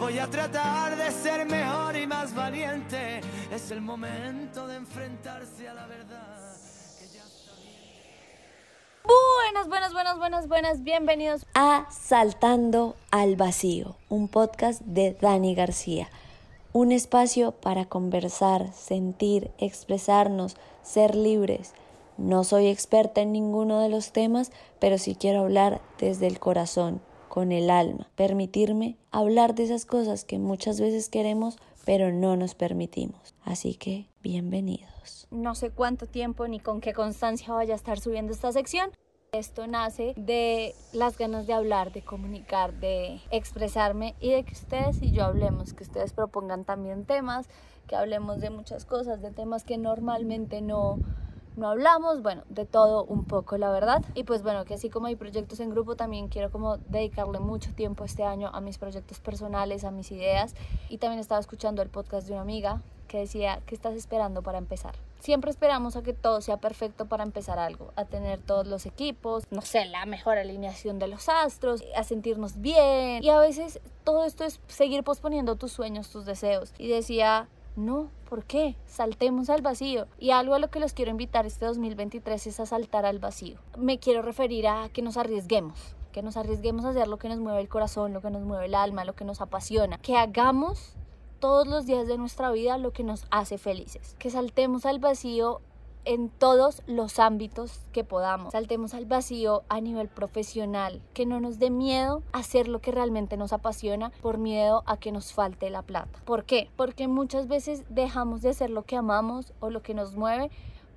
Voy a tratar de ser mejor y más valiente. Es el momento de enfrentarse a la verdad. Buenas, buenas, buenas, buenas, buenas. Bienvenidos a Saltando al Vacío, un podcast de Dani García. Un espacio para conversar, sentir, expresarnos, ser libres. No soy experta en ninguno de los temas, pero sí quiero hablar desde el corazón, con el alma, permitirme hablar de esas cosas que muchas veces queremos, pero no nos permitimos. Así que, bienvenidos. No sé cuánto tiempo ni con qué constancia vaya a estar subiendo esta sección, esto nace de las ganas de hablar, de comunicar, de expresarme y de que ustedes y yo hablemos, que ustedes propongan también temas, que hablemos de muchas cosas, de temas que normalmente no, no hablamos, bueno, de todo un poco, la verdad. Y pues bueno, que así como hay proyectos en grupo, también quiero como dedicarle mucho tiempo este año a mis proyectos personales, a mis ideas. Y también estaba escuchando el podcast de una amiga que decía, ¿qué estás esperando para empezar? Siempre esperamos a que todo sea perfecto para empezar algo, a tener todos los equipos, no sé, la mejor alineación de los astros, a sentirnos bien. Y a veces todo esto es seguir posponiendo tus sueños, tus deseos. Y decía, no, ¿por qué? Saltemos al vacío. Y algo a lo que los quiero invitar este 2023 es a saltar al vacío. Me quiero referir a que nos arriesguemos, que nos arriesguemos a hacer lo que nos mueve el corazón, lo que nos mueve el alma, lo que nos apasiona, que hagamos todos los días de nuestra vida lo que nos hace felices. Que saltemos al vacío en todos los ámbitos que podamos. Saltemos al vacío a nivel profesional, que no nos dé miedo hacer lo que realmente nos apasiona por miedo a que nos falte la plata. ¿Por qué? Porque muchas veces dejamos de hacer lo que amamos o lo que nos mueve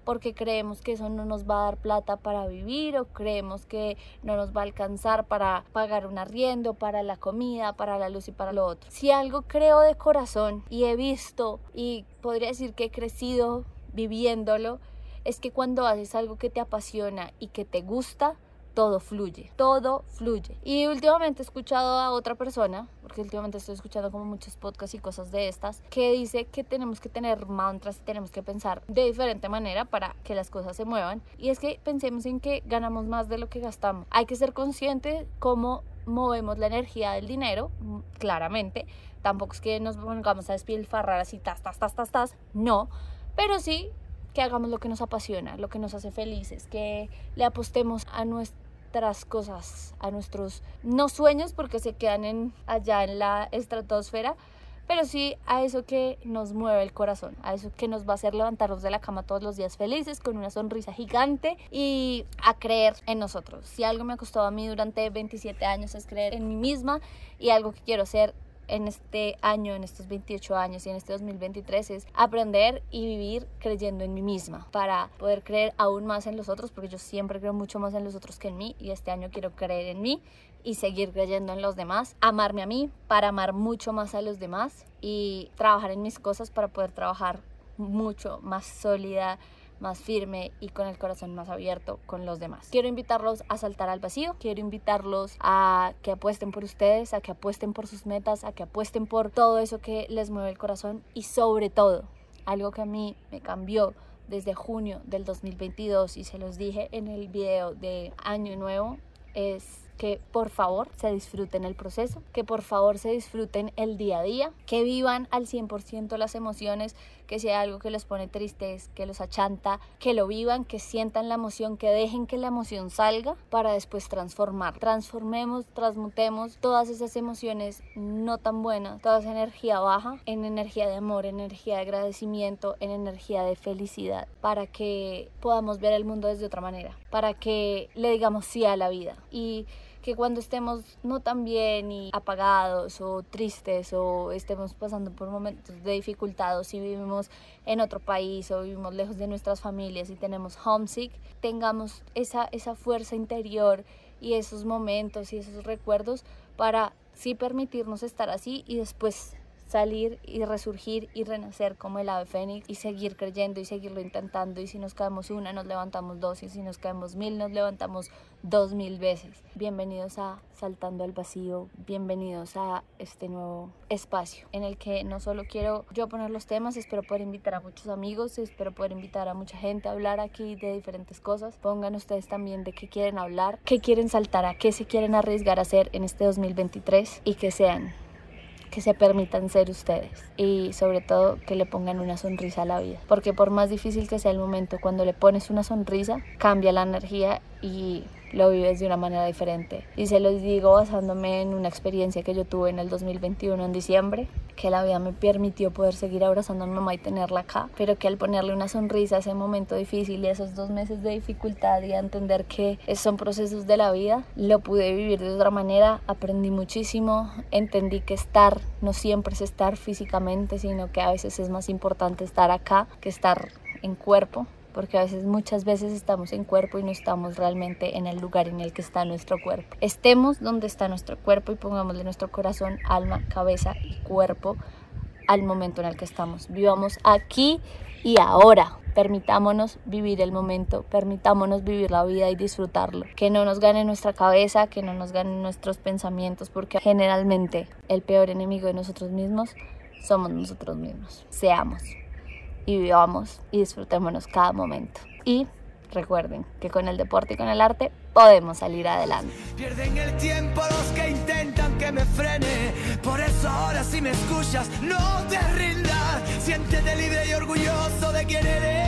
porque creemos que eso no nos va a dar plata para vivir o creemos que no nos va a alcanzar para pagar un arriendo, para la comida, para la luz y para lo otro. Si algo creo de corazón y he visto y podría decir que he crecido viviéndolo, es que cuando haces algo que te apasiona y que te gusta, todo fluye, todo fluye. Y últimamente he escuchado a otra persona, porque últimamente estoy escuchando como muchos podcasts y cosas de estas, que dice que tenemos que tener mantras y tenemos que pensar de diferente manera para que las cosas se muevan. Y es que pensemos en que ganamos más de lo que gastamos. Hay que ser consciente cómo movemos la energía del dinero, mm, claramente. Tampoco es que nos pongamos a despilfarrar así, tas, tas, tas, tas, tas. No. Pero sí que hagamos lo que nos apasiona, lo que nos hace felices, que le apostemos a nuestro cosas, a nuestros no sueños porque se quedan en, allá en la estratosfera, pero sí a eso que nos mueve el corazón, a eso que nos va a hacer levantarnos de la cama todos los días felices, con una sonrisa gigante y a creer en nosotros. Si algo me ha costado a mí durante 27 años es creer en mí misma y algo que quiero ser en este año, en estos 28 años y en este 2023 es aprender y vivir creyendo en mí misma para poder creer aún más en los otros, porque yo siempre creo mucho más en los otros que en mí y este año quiero creer en mí y seguir creyendo en los demás, amarme a mí para amar mucho más a los demás y trabajar en mis cosas para poder trabajar mucho más sólida más firme y con el corazón más abierto con los demás. Quiero invitarlos a saltar al vacío, quiero invitarlos a que apuesten por ustedes, a que apuesten por sus metas, a que apuesten por todo eso que les mueve el corazón y sobre todo, algo que a mí me cambió desde junio del 2022 y se los dije en el video de Año Nuevo es que por favor se disfruten el proceso, que por favor se disfruten el día a día, que vivan al 100% las emociones, que sea algo que les pone tristes, que los achanta, que lo vivan, que sientan la emoción, que dejen que la emoción salga para después transformar. Transformemos, transmutemos todas esas emociones no tan buenas, toda esa energía baja en energía de amor, energía de agradecimiento, en energía de felicidad, para que podamos ver el mundo desde otra manera, para que le digamos sí a la vida. Y que cuando estemos no tan bien y apagados o tristes o estemos pasando por momentos de dificultad o si vivimos en otro país o vivimos lejos de nuestras familias y tenemos homesick, tengamos esa, esa fuerza interior y esos momentos y esos recuerdos para sí permitirnos estar así y después salir y resurgir y renacer como el ave fénix y seguir creyendo y seguirlo intentando y si nos caemos una nos levantamos dos y si nos caemos mil nos levantamos dos mil veces. Bienvenidos a Saltando al Vacío, bienvenidos a este nuevo espacio en el que no solo quiero yo poner los temas, espero poder invitar a muchos amigos, espero poder invitar a mucha gente a hablar aquí de diferentes cosas. Pongan ustedes también de qué quieren hablar, qué quieren saltar, a qué se quieren arriesgar a hacer en este 2023 y que sean que se permitan ser ustedes y sobre todo que le pongan una sonrisa a la vida. Porque por más difícil que sea el momento, cuando le pones una sonrisa, cambia la energía y lo vives de una manera diferente. Y se los digo basándome en una experiencia que yo tuve en el 2021 en diciembre, que la vida me permitió poder seguir abrazando a mi mamá y tenerla acá, pero que al ponerle una sonrisa a ese momento difícil y esos dos meses de dificultad y a entender que son procesos de la vida, lo pude vivir de otra manera, aprendí muchísimo, entendí que estar no siempre es estar físicamente, sino que a veces es más importante estar acá que estar en cuerpo porque a veces muchas veces estamos en cuerpo y no estamos realmente en el lugar en el que está nuestro cuerpo. Estemos donde está nuestro cuerpo y pongámosle nuestro corazón, alma, cabeza y cuerpo al momento en el que estamos. Vivamos aquí y ahora. Permitámonos vivir el momento, permitámonos vivir la vida y disfrutarlo. Que no nos gane nuestra cabeza, que no nos ganen nuestros pensamientos, porque generalmente el peor enemigo de nosotros mismos somos nosotros mismos. Seamos y vivamos y disfrutémonos cada momento. Y recuerden que con el deporte y con el arte podemos salir adelante. Pierden el tiempo los que intentan que me frene. Por eso ahora si me escuchas, no te rindas. Siéntete libre y orgulloso de quien eres.